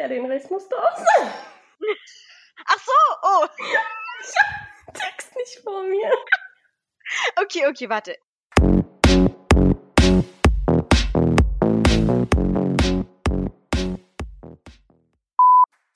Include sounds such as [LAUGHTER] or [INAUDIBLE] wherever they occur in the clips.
Ja, den Rest musst du auch sagen. Ach so, oh. Ich hab den Text nicht vor mir. Okay, okay, warte.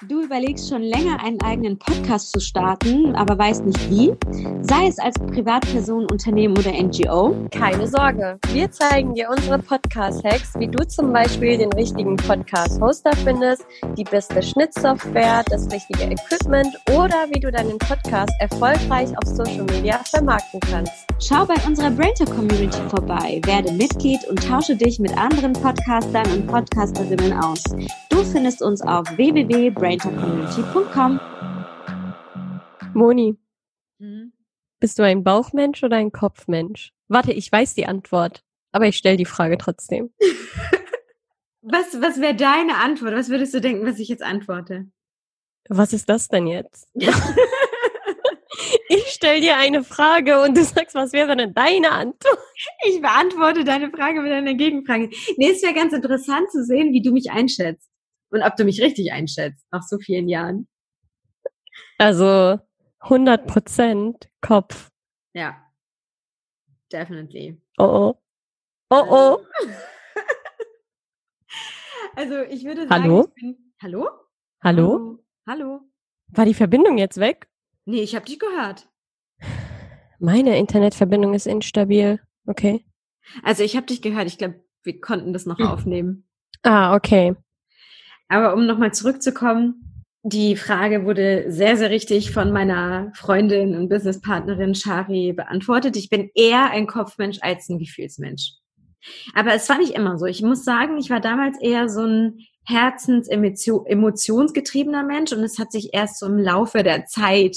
Du überlegst schon länger, einen eigenen Podcast zu starten, aber weißt nicht wie? Sei es als Privatperson, Unternehmen oder NGO. Keine Sorge, wir zeigen dir unsere Podcast-Hacks, wie du zum Beispiel den richtigen Podcast-Hoster findest, die beste Schnittsoftware, das richtige Equipment oder wie du deinen Podcast erfolgreich auf Social Media vermarkten kannst. Schau bei unserer Brainter Community vorbei, werde Mitglied und tausche dich mit anderen Podcastern und Podcasterinnen aus. Du findest uns auf www.braintercommunity.com. Moni, bist du ein Bauchmensch oder ein Kopfmensch? Warte, ich weiß die Antwort, aber ich stelle die Frage trotzdem. [LAUGHS] Was, was wäre deine Antwort? Was würdest du denken, was ich jetzt antworte? Was ist das denn jetzt? [LAUGHS] Ich stelle dir eine Frage und du sagst, was wäre denn deine Antwort? Ich beantworte deine Frage mit einer Gegenfrage. Nee, es wäre ganz interessant zu sehen, wie du mich einschätzt. Und ob du mich richtig einschätzt, nach so vielen Jahren. Also 100 Prozent Kopf. Ja. Definitely. Oh oh. Oh oh. [LAUGHS] Also ich würde sagen, Hallo? ich bin. Hallo? Hallo? Hallo? War die Verbindung jetzt weg? Nee, ich habe dich gehört. Meine Internetverbindung ist instabil. Okay. Also ich habe dich gehört. Ich glaube, wir konnten das noch Hm. aufnehmen. Ah, okay. Aber um nochmal zurückzukommen, die Frage wurde sehr, sehr richtig von meiner Freundin und Businesspartnerin Shari beantwortet. Ich bin eher ein Kopfmensch als ein Gefühlsmensch. Aber es war nicht immer so. Ich muss sagen, ich war damals eher so ein herzensemotionsgetriebener Mensch und es hat sich erst so im Laufe der Zeit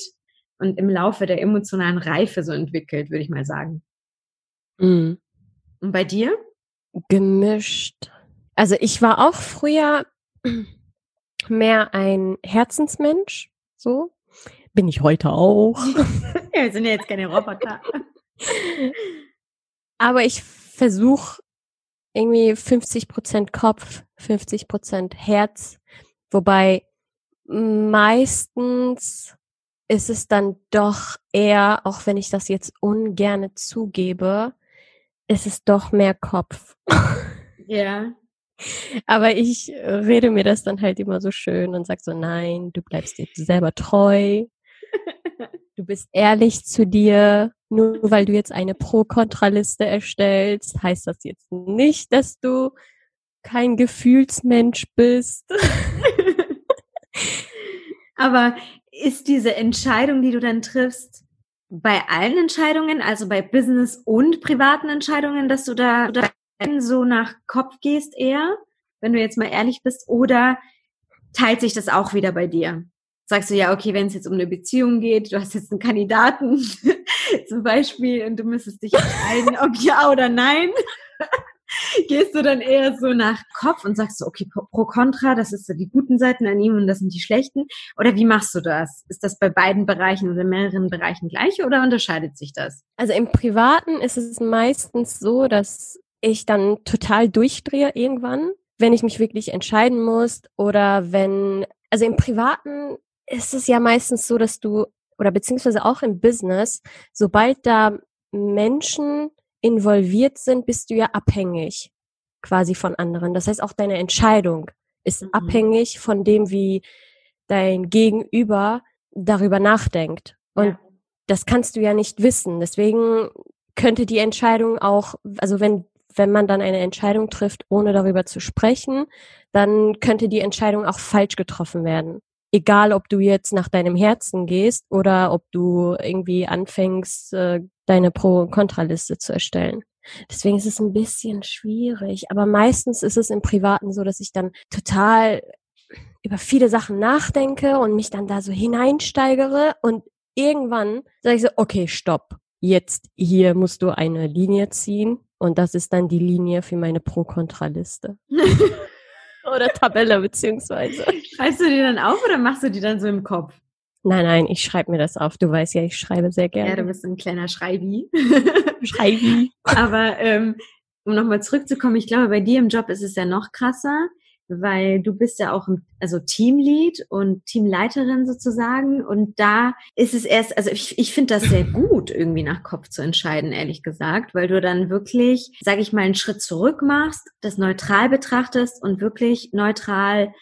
und im Laufe der emotionalen Reife so entwickelt, würde ich mal sagen. Mhm. Und bei dir? Gemischt. Also ich war auch früher mehr ein Herzensmensch. So. Bin ich heute auch. [LAUGHS] Ja, wir sind ja jetzt keine Roboter. [LAUGHS] Aber ich versuche irgendwie 50 Prozent Kopf, 50 Prozent Herz. Wobei meistens ist es dann doch eher, auch wenn ich das jetzt ungerne zugebe, ist es doch mehr Kopf. Ja. Aber ich rede mir das dann halt immer so schön und sag so, nein, du bleibst dir selber treu. [LAUGHS] Du bist ehrlich zu dir. Nur weil du jetzt eine Pro-Kontra-Liste erstellst, heißt das jetzt nicht, dass du kein Gefühlsmensch bist. [LAUGHS] Aber ist diese Entscheidung, die du dann triffst, bei allen Entscheidungen, also bei Business und privaten Entscheidungen, dass du da, da so nach Kopf gehst eher, wenn du jetzt mal ehrlich bist, oder teilt sich das auch wieder bei dir? Sagst du ja, okay, wenn es jetzt um eine Beziehung geht, du hast jetzt einen Kandidaten [LAUGHS] zum Beispiel und du müsstest dich entscheiden, ob ja oder nein. [LAUGHS] Gehst du dann eher so nach Kopf und sagst so, okay, pro, pro contra, das ist so die guten Seiten an ihm und das sind die schlechten? Oder wie machst du das? Ist das bei beiden Bereichen oder mehreren Bereichen gleich oder unterscheidet sich das? Also im Privaten ist es meistens so, dass ich dann total durchdrehe irgendwann, wenn ich mich wirklich entscheiden muss oder wenn, also im Privaten ist es ja meistens so, dass du, oder beziehungsweise auch im Business, sobald da Menschen involviert sind, bist du ja abhängig quasi von anderen. Das heißt, auch deine Entscheidung ist Mhm. abhängig von dem, wie dein Gegenüber darüber nachdenkt. Und Ja. das kannst du ja nicht wissen. Deswegen könnte die Entscheidung auch, also wenn, wenn man dann eine Entscheidung trifft, ohne darüber zu sprechen, dann könnte die Entscheidung auch falsch getroffen werden. Egal, ob du jetzt nach deinem Herzen gehst oder ob du irgendwie anfängst, äh, deine Pro- und Kontraliste zu erstellen. Deswegen ist es ein bisschen schwierig. Aber meistens ist es im Privaten so, dass ich dann total über viele Sachen nachdenke und mich dann da so hineinsteigere und irgendwann sage ich so, okay, stopp. Jetzt hier musst du eine Linie ziehen und das ist dann die Linie für meine Pro-Kontra-Liste. [LAUGHS] Oder Tabelle beziehungsweise. Schreibst du die dann auf oder machst du die dann so im Kopf? Nein, nein, ich schreibe mir das auf. Du weißt ja, ich schreibe sehr Ja, du gerne. bist ein kleiner Schreibi. [LAUGHS] Schreibi. Aber ähm, um nochmal zurückzukommen, ich glaube, bei dir im Job ist es ja noch krasser. Weil du bist ja auch also Teamlead und Teamleiterin sozusagen und da ist es erst, also ich, ich finde das sehr gut, irgendwie nach Kopf zu entscheiden, ehrlich gesagt, weil du dann wirklich, sage ich mal, einen Schritt zurück machst, das neutral betrachtest und wirklich neutral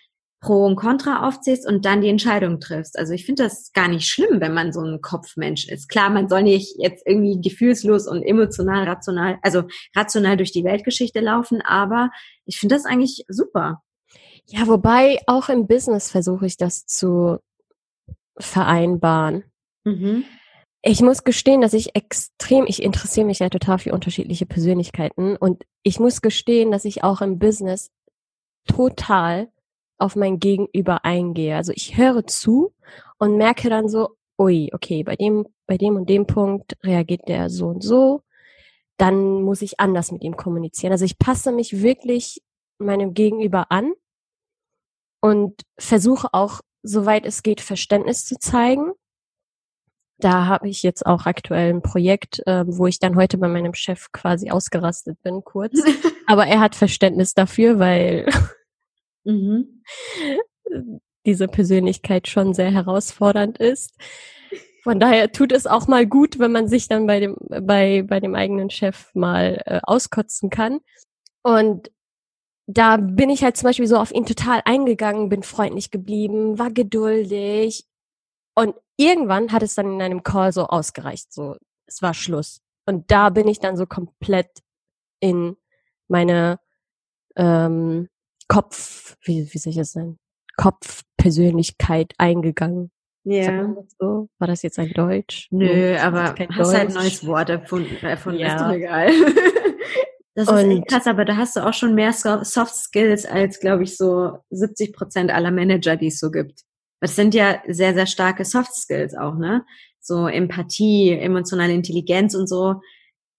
Pro und Contra aufzählst und dann die Entscheidung triffst. Also ich finde das gar nicht schlimm, wenn man so ein Kopfmensch ist. Klar, man soll nicht jetzt irgendwie gefühlslos und emotional, rational, also rational durch die Weltgeschichte laufen, aber ich finde das eigentlich super. Ja, wobei auch im Business versuche ich das zu vereinbaren. Mhm. Ich muss gestehen, dass ich extrem, ich interessiere mich ja total für unterschiedliche Persönlichkeiten und ich muss gestehen, dass ich auch im Business total auf mein Gegenüber eingehe. Also ich höre zu und merke dann so, ui, okay, bei dem, bei dem und dem Punkt reagiert der so und so. Dann muss ich anders mit ihm kommunizieren. Also ich passe mich wirklich meinem Gegenüber an und versuche auch, soweit es geht, Verständnis zu zeigen. Da habe ich jetzt auch aktuell ein Projekt, äh, wo ich dann heute bei meinem Chef quasi ausgerastet bin, kurz. [LAUGHS] Aber er hat Verständnis dafür, weil [LAUGHS] mhm. [LAUGHS] diese Persönlichkeit schon sehr herausfordernd ist. Von daher tut es auch mal gut, wenn man sich dann bei dem, bei, bei dem eigenen Chef mal äh, auskotzen kann. Und da bin ich halt zum Beispiel so auf ihn total eingegangen, bin freundlich geblieben, war geduldig. Und irgendwann hat es dann in einem Call so ausgereicht, so, es war Schluss. Und da bin ich dann so komplett in meine ähm, Kopf, wie, wie soll ich das nennen? Kopfpersönlichkeit eingegangen. Ja. Das so? War das jetzt ein Deutsch? Nö, nee, aber hast Deutsch. halt ein neues Wort erfunden, erfunden ja. ist doch egal. [LAUGHS] Das und ist krass, aber da hast du auch schon mehr Soft Skills als, glaube ich, so 70 Prozent aller Manager, die es so gibt. Das sind ja sehr, sehr starke Soft Skills auch, ne? So Empathie, emotionale Intelligenz und so.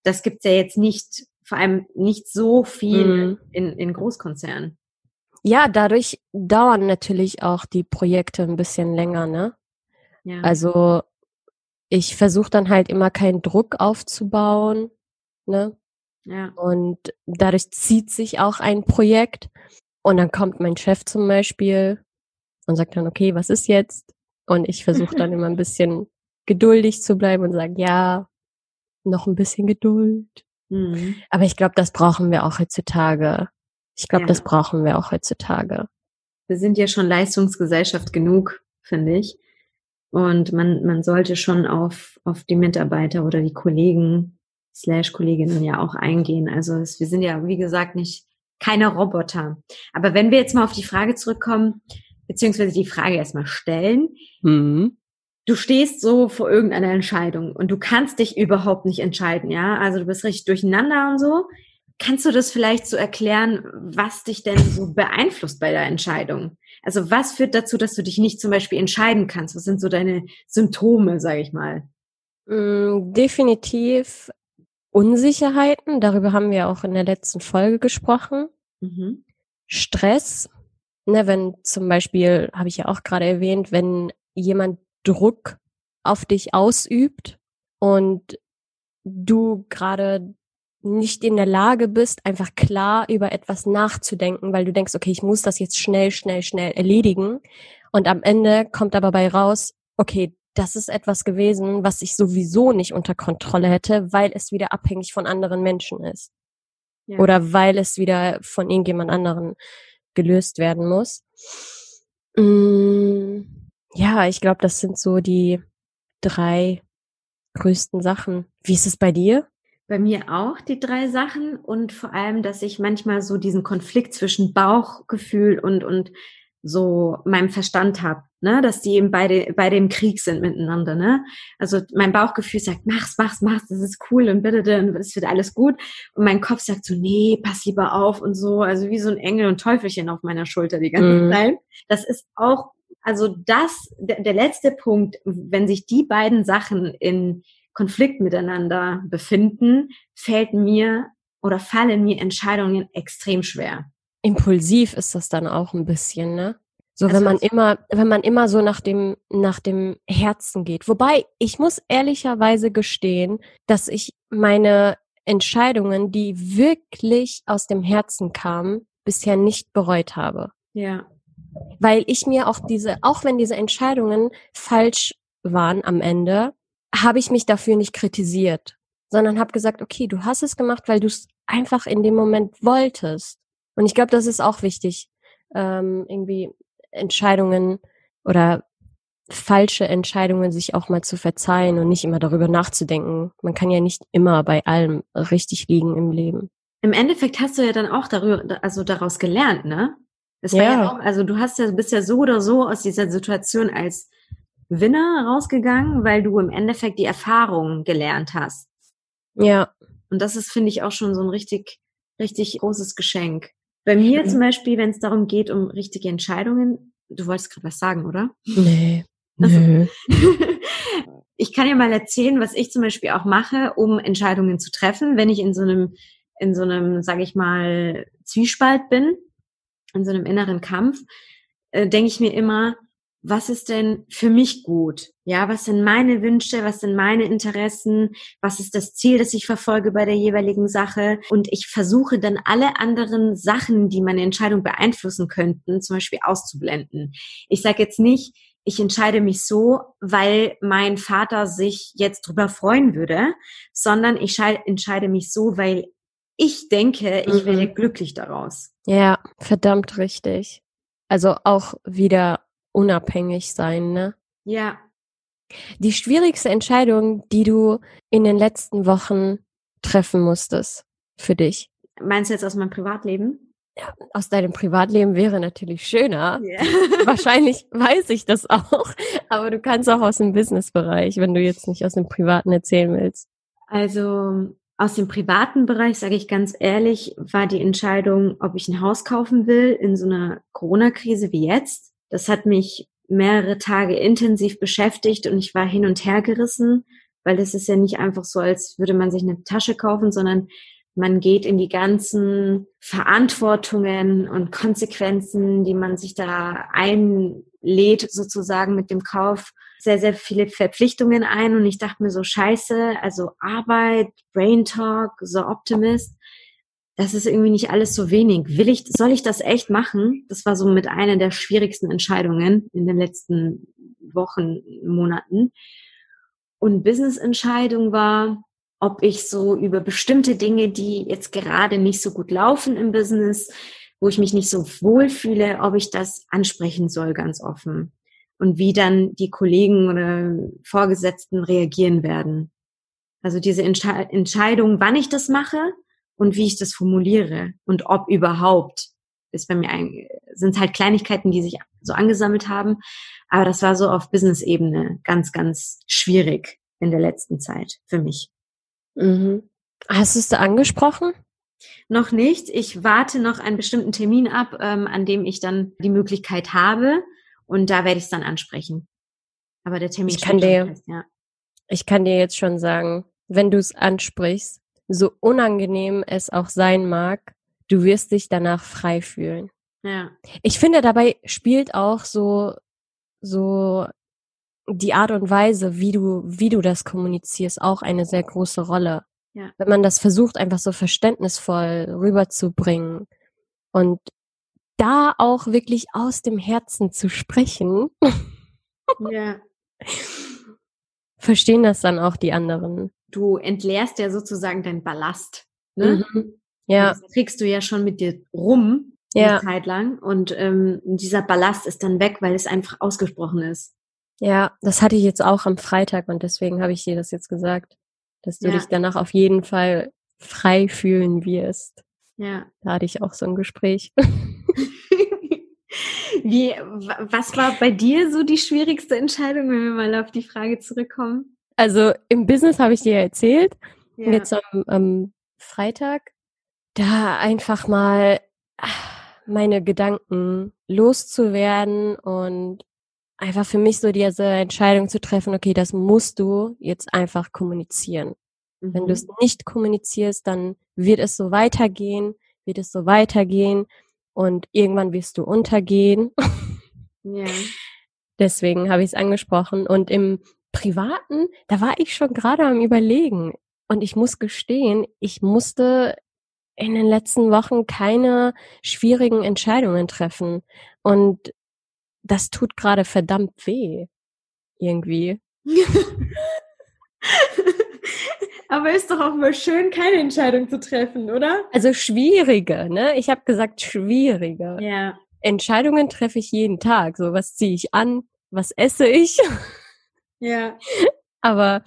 Das gibt's ja jetzt nicht, vor allem nicht so viel mhm. in, in Großkonzernen. Ja, dadurch dauern natürlich auch die Projekte ein bisschen länger, ne? Ja. Also ich versuche dann halt immer keinen Druck aufzubauen, ne? Ja. Und dadurch zieht sich auch ein Projekt. Und dann kommt mein Chef zum Beispiel und sagt dann, okay, was ist jetzt? Und ich versuche dann [LAUGHS] immer ein bisschen geduldig zu bleiben und sage, ja, noch ein bisschen Geduld. Mhm. Aber ich glaube, das brauchen wir auch heutzutage. Ich glaube, ja. das brauchen wir auch heutzutage. Wir sind ja schon Leistungsgesellschaft genug, finde ich. Und man, man sollte schon auf, auf die Mitarbeiter oder die Kollegen slash Kolleginnen ja auch eingehen. Also es, wir sind ja, wie gesagt, nicht keine Roboter. Aber wenn wir jetzt mal auf die Frage zurückkommen, beziehungsweise die Frage erstmal stellen, mhm. du stehst so vor irgendeiner Entscheidung und du kannst dich überhaupt nicht entscheiden, ja? Also du bist richtig durcheinander und so. Kannst du das vielleicht so erklären, was dich denn so beeinflusst bei der Entscheidung? Also was führt dazu, dass du dich nicht zum Beispiel entscheiden kannst? Was sind so deine Symptome, sage ich mal? Mm, definitiv Unsicherheiten, darüber haben wir auch in der letzten Folge gesprochen. Mhm. Stress, ne, wenn zum Beispiel, habe ich ja auch gerade erwähnt, wenn jemand Druck auf dich ausübt und du gerade nicht in der Lage bist, einfach klar über etwas nachzudenken, weil du denkst, okay, ich muss das jetzt schnell, schnell, schnell erledigen. Und am Ende kommt aber bei raus, okay, das ist etwas gewesen, was ich sowieso nicht unter Kontrolle hätte, weil es wieder abhängig von anderen Menschen ist. Ja. Oder weil es wieder von irgendjemand anderen gelöst werden muss. Mm, ja, ich glaube, das sind so die drei größten Sachen. Wie ist es bei dir? Bei mir auch die drei Sachen und vor allem, dass ich manchmal so diesen Konflikt zwischen Bauchgefühl und, und so meinem Verstand habe, ne, dass die eben beide, beide im Krieg sind miteinander, ne. Also mein Bauchgefühl sagt, mach's, mach's, mach's, das ist cool und bitte, und es wird alles gut. Und mein Kopf sagt so, nee, pass lieber auf und so, also wie so ein Engel und Teufelchen auf meiner Schulter die ganze mhm. Zeit. Das ist auch, also das, der, der letzte Punkt, wenn sich die beiden Sachen in Konflikt miteinander befinden, fällt mir oder fallen mir Entscheidungen extrem schwer impulsiv ist das dann auch ein bisschen, ne? So, also wenn man immer, wenn man immer so nach dem, nach dem Herzen geht. Wobei, ich muss ehrlicherweise gestehen, dass ich meine Entscheidungen, die wirklich aus dem Herzen kamen, bisher nicht bereut habe. Ja. Weil ich mir auch diese, auch wenn diese Entscheidungen falsch waren am Ende, habe ich mich dafür nicht kritisiert, sondern habe gesagt, okay, du hast es gemacht, weil du es einfach in dem Moment wolltest. Und ich glaube, das ist auch wichtig, ähm, irgendwie Entscheidungen oder falsche Entscheidungen sich auch mal zu verzeihen und nicht immer darüber nachzudenken. Man kann ja nicht immer bei allem richtig liegen im Leben. Im Endeffekt hast du ja dann auch darüber, also daraus gelernt, ne? Das war ja. ja auch, also du hast ja, bist ja so oder so aus dieser Situation als Winner rausgegangen, weil du im Endeffekt die Erfahrung gelernt hast. Ja. Und das ist, finde ich, auch schon so ein richtig, richtig großes Geschenk. Bei mir mhm. zum Beispiel, wenn es darum geht, um richtige Entscheidungen, du wolltest gerade was sagen, oder? Nee. Also, [LAUGHS] ich kann ja mal erzählen, was ich zum Beispiel auch mache, um Entscheidungen zu treffen, wenn ich in so einem, in so einem, sage ich mal, Zwiespalt bin, in so einem inneren Kampf, äh, denke ich mir immer, was ist denn für mich gut? Ja, was sind meine Wünsche? Was sind meine Interessen? Was ist das Ziel, das ich verfolge bei der jeweiligen Sache? Und ich versuche dann alle anderen Sachen, die meine Entscheidung beeinflussen könnten, zum Beispiel auszublenden. Ich sage jetzt nicht, ich entscheide mich so, weil mein Vater sich jetzt drüber freuen würde, sondern ich entscheide mich so, weil ich denke, ich mhm. werde glücklich daraus. Ja, verdammt richtig. Also auch wieder unabhängig sein, ne? Ja. Die schwierigste Entscheidung, die du in den letzten Wochen treffen musstest für dich. Meinst du jetzt aus meinem Privatleben? Ja, aus deinem Privatleben wäre natürlich schöner. Yeah. Wahrscheinlich weiß ich das auch, aber du kannst auch aus dem Businessbereich, wenn du jetzt nicht aus dem Privaten erzählen willst. Also aus dem privaten Bereich, sage ich ganz ehrlich, war die Entscheidung, ob ich ein Haus kaufen will in so einer Corona-Krise wie jetzt. Das hat mich mehrere Tage intensiv beschäftigt und ich war hin und her gerissen, weil das ist ja nicht einfach so, als würde man sich eine Tasche kaufen, sondern man geht in die ganzen Verantwortungen und Konsequenzen, die man sich da einlädt, sozusagen mit dem Kauf, sehr, sehr viele Verpflichtungen ein. Und ich dachte mir so, scheiße, also Arbeit, Brain Talk, so Optimist das ist irgendwie nicht alles so wenig. Will ich, soll ich das echt machen? Das war so mit einer der schwierigsten Entscheidungen in den letzten Wochen, Monaten. Und Business-Entscheidung war, ob ich so über bestimmte Dinge, die jetzt gerade nicht so gut laufen im Business, wo ich mich nicht so wohl fühle, ob ich das ansprechen soll, ganz offen. Und wie dann die Kollegen oder Vorgesetzten reagieren werden. Also diese Entsche Entscheidung, wann ich das mache und wie ich das formuliere und ob überhaupt ist bei mir ein, sind halt Kleinigkeiten, die sich so angesammelt haben. Aber das war so auf Business-Ebene ganz, ganz schwierig in der letzten Zeit für mich. Mhm. Hast du es da angesprochen? Noch nicht. Ich warte noch einen bestimmten Termin ab, ähm, an dem ich dann die Möglichkeit habe. Und da werde ich es dann ansprechen. Aber der Termin ich kann dir, fest, ja. Ich kann dir jetzt schon sagen, wenn du es ansprichst, so unangenehm es auch sein mag, du wirst dich danach frei fühlen. Ja. Ich finde, dabei spielt auch so, so die Art und Weise, wie du, wie du das kommunizierst, auch eine sehr große Rolle. Ja. Wenn man das versucht, einfach so verständnisvoll rüberzubringen und da auch wirklich aus dem Herzen zu sprechen. Ja. [LAUGHS] Verstehen das dann auch die anderen du entleerst ja sozusagen deinen Ballast. Ne? Mhm. Ja. das kriegst du ja schon mit dir rum ja. eine Zeit lang und ähm, dieser Ballast ist dann weg, weil es einfach ausgesprochen ist. Ja, das hatte ich jetzt auch am Freitag und deswegen habe ich dir das jetzt gesagt, dass du ja. dich danach auf jeden Fall frei fühlen wirst. Ja. Da hatte ich auch so ein Gespräch. [LAUGHS] Wie, was war bei dir so die schwierigste Entscheidung, wenn wir mal auf die Frage zurückkommen? Also im Business habe ich dir erzählt, ja. jetzt am, am Freitag, da einfach mal ah, meine Gedanken loszuwerden und einfach für mich so diese Entscheidung zu treffen, okay, das musst du jetzt einfach kommunizieren. Mhm. Wenn du es nicht kommunizierst, dann wird es so weitergehen, wird es so weitergehen und irgendwann wirst du untergehen. Ja. [LAUGHS] Deswegen habe ich es angesprochen. Und im Privaten, da war ich schon gerade am Überlegen. Und ich muss gestehen, ich musste in den letzten Wochen keine schwierigen Entscheidungen treffen. Und das tut gerade verdammt weh. Irgendwie. [LAUGHS] Aber ist doch auch mal schön, keine Entscheidung zu treffen, oder? Also schwierige, ne? Ich habe gesagt schwierige. Ja. Entscheidungen treffe ich jeden Tag. So, was ziehe ich an? Was esse ich? Ja. [LAUGHS] Aber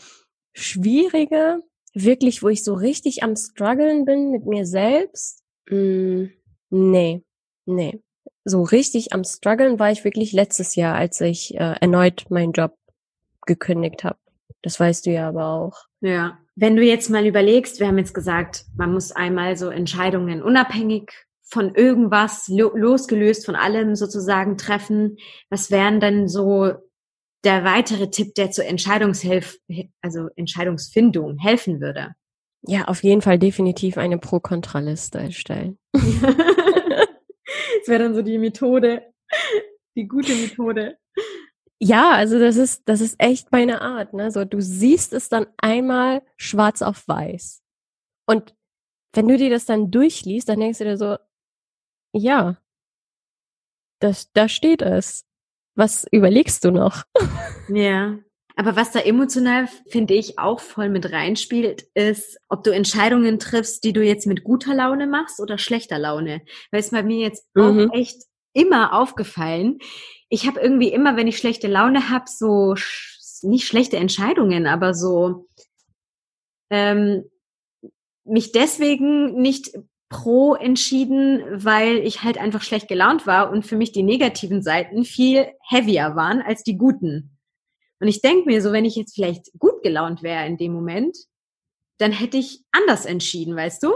schwierige, wirklich, wo ich so richtig am struggeln bin mit mir selbst? Mm, nee, nee. So richtig am struggeln war ich wirklich letztes Jahr, als ich äh, erneut meinen Job gekündigt habe. Das weißt du ja aber auch. Ja. Wenn du jetzt mal überlegst, wir haben jetzt gesagt, man muss einmal so Entscheidungen unabhängig von irgendwas, lo losgelöst von allem sozusagen treffen. Was wären denn so der weitere Tipp, der zur Entscheidungshilf, also Entscheidungsfindung helfen würde? Ja, auf jeden Fall definitiv eine Pro-Kontra-Liste erstellen. [LAUGHS] [LAUGHS] das wäre dann so die Methode, die gute Methode. Ja, also das ist, das ist echt meine Art, ne? So, du siehst es dann einmal schwarz auf weiß. Und wenn du dir das dann durchliest, dann denkst du dir so, ja, das, da steht es. Was überlegst du noch? [LAUGHS] Ja. Aber was da emotional, finde ich, auch voll mit reinspielt, ist, ob du Entscheidungen triffst, die du jetzt mit guter Laune machst oder schlechter Laune. Weil es bei mir jetzt mhm. auch echt immer aufgefallen. Ich habe irgendwie immer, wenn ich schlechte Laune habe, so sch nicht schlechte Entscheidungen, aber so ähm, mich deswegen nicht pro entschieden, weil ich halt einfach schlecht gelaunt war und für mich die negativen Seiten viel heavier waren als die guten. Und ich denke mir so, wenn ich jetzt vielleicht gut gelaunt wäre in dem Moment, dann hätte ich anders entschieden, weißt du?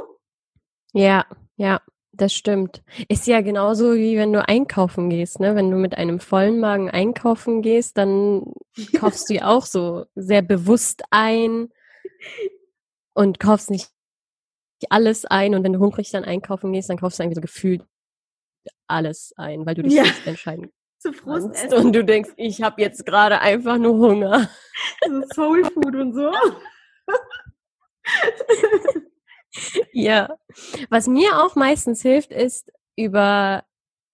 Ja, ja, das stimmt. Ist ja genauso wie wenn du einkaufen gehst, ne? Wenn du mit einem vollen Magen einkaufen gehst, dann kaufst du ja auch so sehr bewusst ein und kaufst nicht alles ein und wenn du hungrig dann einkaufen gehst, dann kaufst du irgendwie so gefühlt alles ein, weil du dich ja. nicht entscheiden zu Frust kannst. Und du denkst, ich habe jetzt gerade einfach nur Hunger. So Soul Food und so. [LAUGHS] ja. Was mir auch meistens hilft, ist über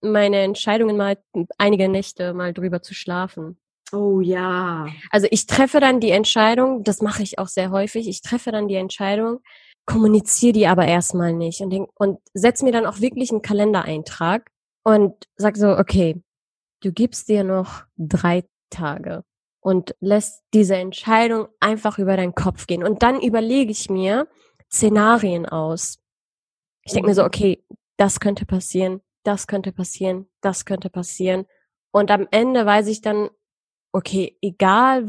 meine Entscheidungen mal einige Nächte mal drüber zu schlafen. Oh ja. Also ich treffe dann die Entscheidung, das mache ich auch sehr häufig, ich treffe dann die Entscheidung, kommuniziere die aber erstmal nicht und, denk, und setz mir dann auch wirklich einen Kalendereintrag und sag so, okay, du gibst dir noch drei Tage und lässt diese Entscheidung einfach über deinen Kopf gehen. Und dann überlege ich mir Szenarien aus. Ich denke mir so, mhm. okay, das könnte passieren, das könnte passieren, das könnte passieren. Und am Ende weiß ich dann, okay, egal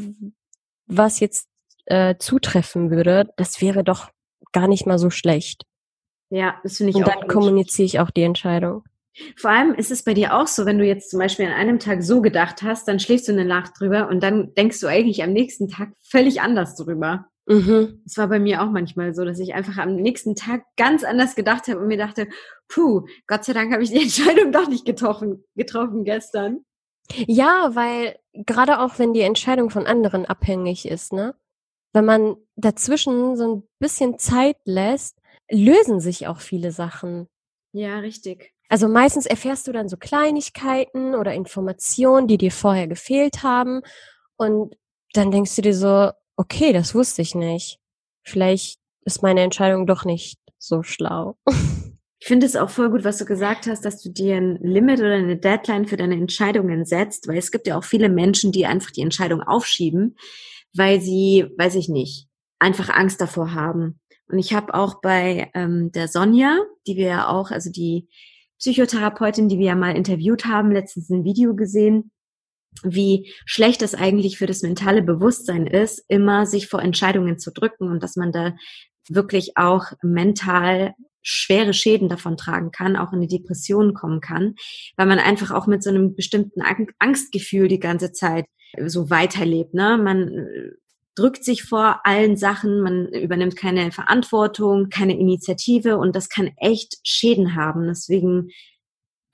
was jetzt äh, zutreffen würde, das wäre doch gar nicht mal so schlecht. Ja, das finde ich Und auch. Und dann kommuniziere ich auch die Entscheidung. Vor allem ist es bei dir auch so, wenn du jetzt zum Beispiel an einem Tag so gedacht hast, dann schläfst du eine Nacht drüber und dann denkst du eigentlich am nächsten Tag völlig anders drüber. Mhm. Das war bei mir auch manchmal so, dass ich einfach am nächsten Tag ganz anders gedacht habe und mir dachte, puh, Gott sei Dank habe ich die [LAUGHS] Entscheidung doch nicht getroffen, getroffen gestern. Ja, weil gerade auch wenn die Entscheidung von anderen abhängig ist, ne? wenn man dazwischen so ein bisschen Zeit lässt, lösen sich auch viele Sachen. Ja, richtig. Also meistens erfährst du dann so Kleinigkeiten oder Informationen, die dir vorher gefehlt haben. Und dann denkst du dir so, okay, das wusste ich nicht. Vielleicht ist meine Entscheidung doch nicht so schlau. Ich finde es auch voll gut, was du gesagt hast, dass du dir ein Limit oder eine Deadline für deine Entscheidungen setzt, weil es gibt ja auch viele Menschen, die einfach die Entscheidung aufschieben, weil sie, weiß ich nicht, einfach Angst davor haben. Und ich habe auch bei ähm, der Sonja, die wir ja auch, also die Psychotherapeutin, die wir ja mal interviewt haben, letztens ein Video gesehen, wie schlecht es eigentlich für das mentale Bewusstsein ist, immer sich vor Entscheidungen zu drücken und dass man da wirklich auch mental schwere Schäden davon tragen kann, auch in eine Depression kommen kann, weil man einfach auch mit so einem bestimmten Angstgefühl die ganze Zeit so weiterlebt. Ne? Man äh, drückt sich vor allen Sachen, man übernimmt keine Verantwortung, keine Initiative und das kann echt Schäden haben. Deswegen,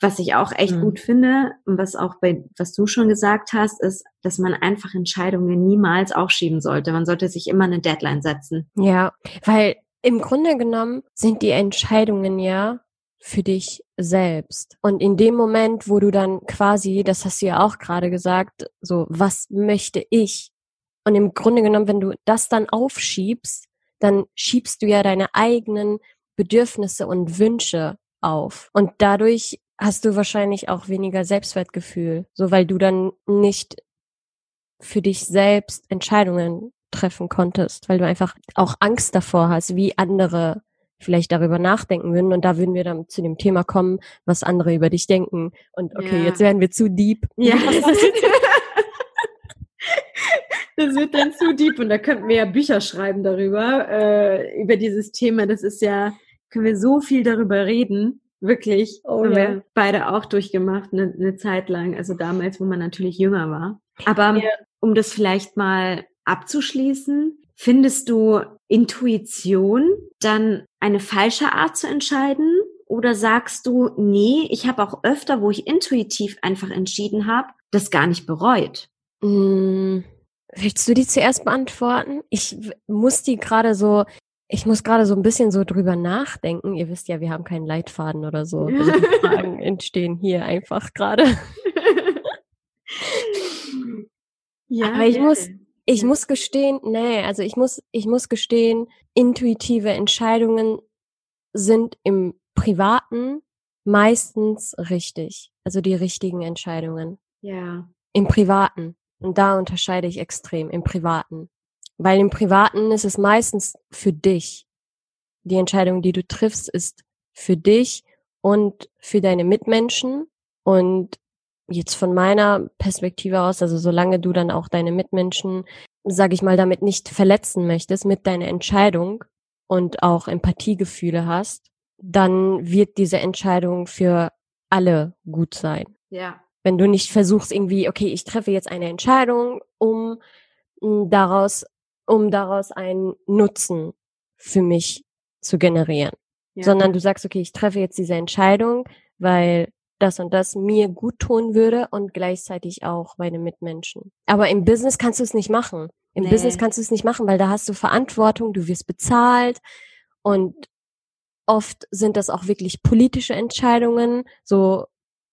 was ich auch echt mhm. gut finde und was auch bei, was du schon gesagt hast, ist, dass man einfach Entscheidungen niemals aufschieben sollte. Man sollte sich immer eine Deadline setzen. Ja, weil im Grunde genommen sind die Entscheidungen ja für dich selbst. Und in dem Moment, wo du dann quasi, das hast du ja auch gerade gesagt, so, was möchte ich? Und im Grunde genommen, wenn du das dann aufschiebst, dann schiebst du ja deine eigenen Bedürfnisse und Wünsche auf. Und dadurch hast du wahrscheinlich auch weniger Selbstwertgefühl, so weil du dann nicht für dich selbst Entscheidungen treffen konntest, weil du einfach auch Angst davor hast, wie andere vielleicht darüber nachdenken würden. Und da würden wir dann zu dem Thema kommen, was andere über dich denken. Und okay, ja. jetzt werden wir zu deep. Ja. [LAUGHS] Das wird dann zu deep und da könnten wir ja Bücher schreiben darüber, äh, über dieses Thema. Das ist ja, können wir so viel darüber reden. Wirklich. Oh, haben ja. wir beide auch durchgemacht, eine, eine Zeit lang. Also damals, wo man natürlich jünger war. Aber ja. um das vielleicht mal abzuschließen, findest du Intuition dann eine falsche Art zu entscheiden? Oder sagst du, nee, ich habe auch öfter, wo ich intuitiv einfach entschieden habe, das gar nicht bereut? Mmh. Willst du die zuerst beantworten? Ich muss die gerade so, ich muss gerade so ein bisschen so drüber nachdenken. Ihr wisst ja, wir haben keinen Leitfaden oder so. [LAUGHS] Also die Fragen entstehen hier einfach gerade. [LAUGHS] ja, Aber ich ja. muss, ich ja. muss gestehen, nee, also ich muss, ich muss gestehen, intuitive Entscheidungen sind im Privaten meistens richtig. Also die richtigen Entscheidungen. Ja. Im Privaten. Und da unterscheide ich extrem im Privaten. Weil im Privaten ist es meistens für dich. Die Entscheidung, die du triffst, ist für dich und für deine Mitmenschen. Und jetzt von meiner Perspektive aus, also solange du dann auch deine Mitmenschen, sag ich mal, damit nicht verletzen möchtest mit deiner Entscheidung und auch Empathiegefühle hast, dann wird diese Entscheidung für alle gut sein. Ja. Wenn du nicht versuchst irgendwie, okay, ich treffe jetzt eine Entscheidung, um hm, daraus, um daraus einen Nutzen für mich zu generieren. Ja. Sondern du sagst, okay, ich treffe jetzt diese Entscheidung, weil das und das mir gut tun würde und gleichzeitig auch meine Mitmenschen. Aber im Business kannst du es nicht machen. Im nee. Business kannst du es nicht machen, weil da hast du Verantwortung, du wirst bezahlt und oft sind das auch wirklich politische Entscheidungen, so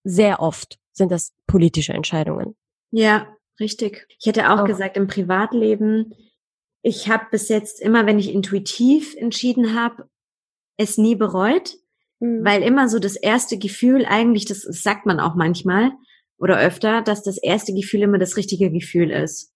sehr oft sind das politische Entscheidungen. Ja, richtig. Ich hätte auch, auch. gesagt, im Privatleben, ich habe bis jetzt immer, wenn ich intuitiv entschieden habe, es nie bereut, mhm. weil immer so das erste Gefühl eigentlich, das sagt man auch manchmal oder öfter, dass das erste Gefühl immer das richtige Gefühl ist.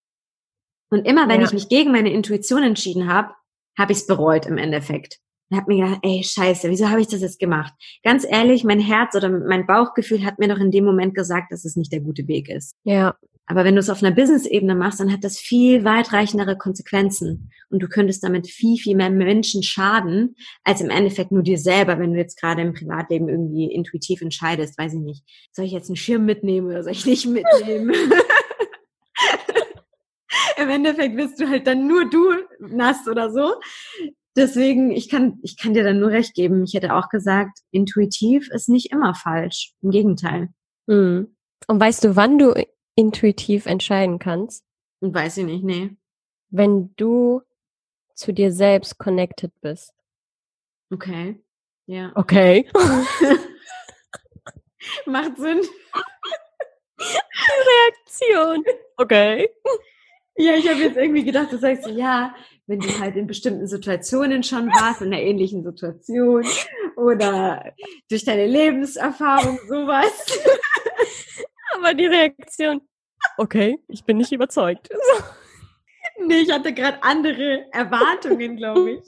Und immer, wenn ja. ich mich gegen meine Intuition entschieden habe, habe ich es bereut im Endeffekt und habe mir gedacht, ey, scheiße, wieso habe ich das jetzt gemacht? Ganz ehrlich, mein Herz oder mein Bauchgefühl hat mir doch in dem Moment gesagt, dass es nicht der gute Weg ist. Ja. Aber wenn du es auf einer Business-Ebene machst, dann hat das viel weitreichendere Konsequenzen. Und du könntest damit viel, viel mehr Menschen schaden, als im Endeffekt nur dir selber, wenn du jetzt gerade im Privatleben irgendwie intuitiv entscheidest, weiß ich nicht. Soll ich jetzt einen Schirm mitnehmen oder soll ich nicht mitnehmen? [LAUGHS] Im Endeffekt bist du halt dann nur du nass oder so. Deswegen, ich kann, ich kann dir dann nur recht geben. Ich hätte auch gesagt, intuitiv ist nicht immer falsch. Im Gegenteil. Mhm. Und weißt du, wann du intuitiv entscheiden kannst? Weiß ich nicht, nee. Wenn du zu dir selbst connected bist. Okay. Ja. Okay. [LAUGHS] Macht Sinn. Reaktion. Okay. Ja, ich habe jetzt irgendwie gedacht, du sagst, ja, wenn du halt in bestimmten Situationen schon warst, in einer ähnlichen Situation oder durch deine Lebenserfahrung sowas. Aber die Reaktion, okay, ich bin nicht überzeugt. nee, ich hatte gerade andere Erwartungen, glaube ich. [LAUGHS]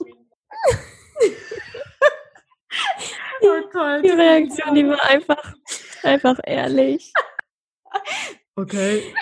oh toll. Die Reaktion, die war einfach, einfach ehrlich. Okay.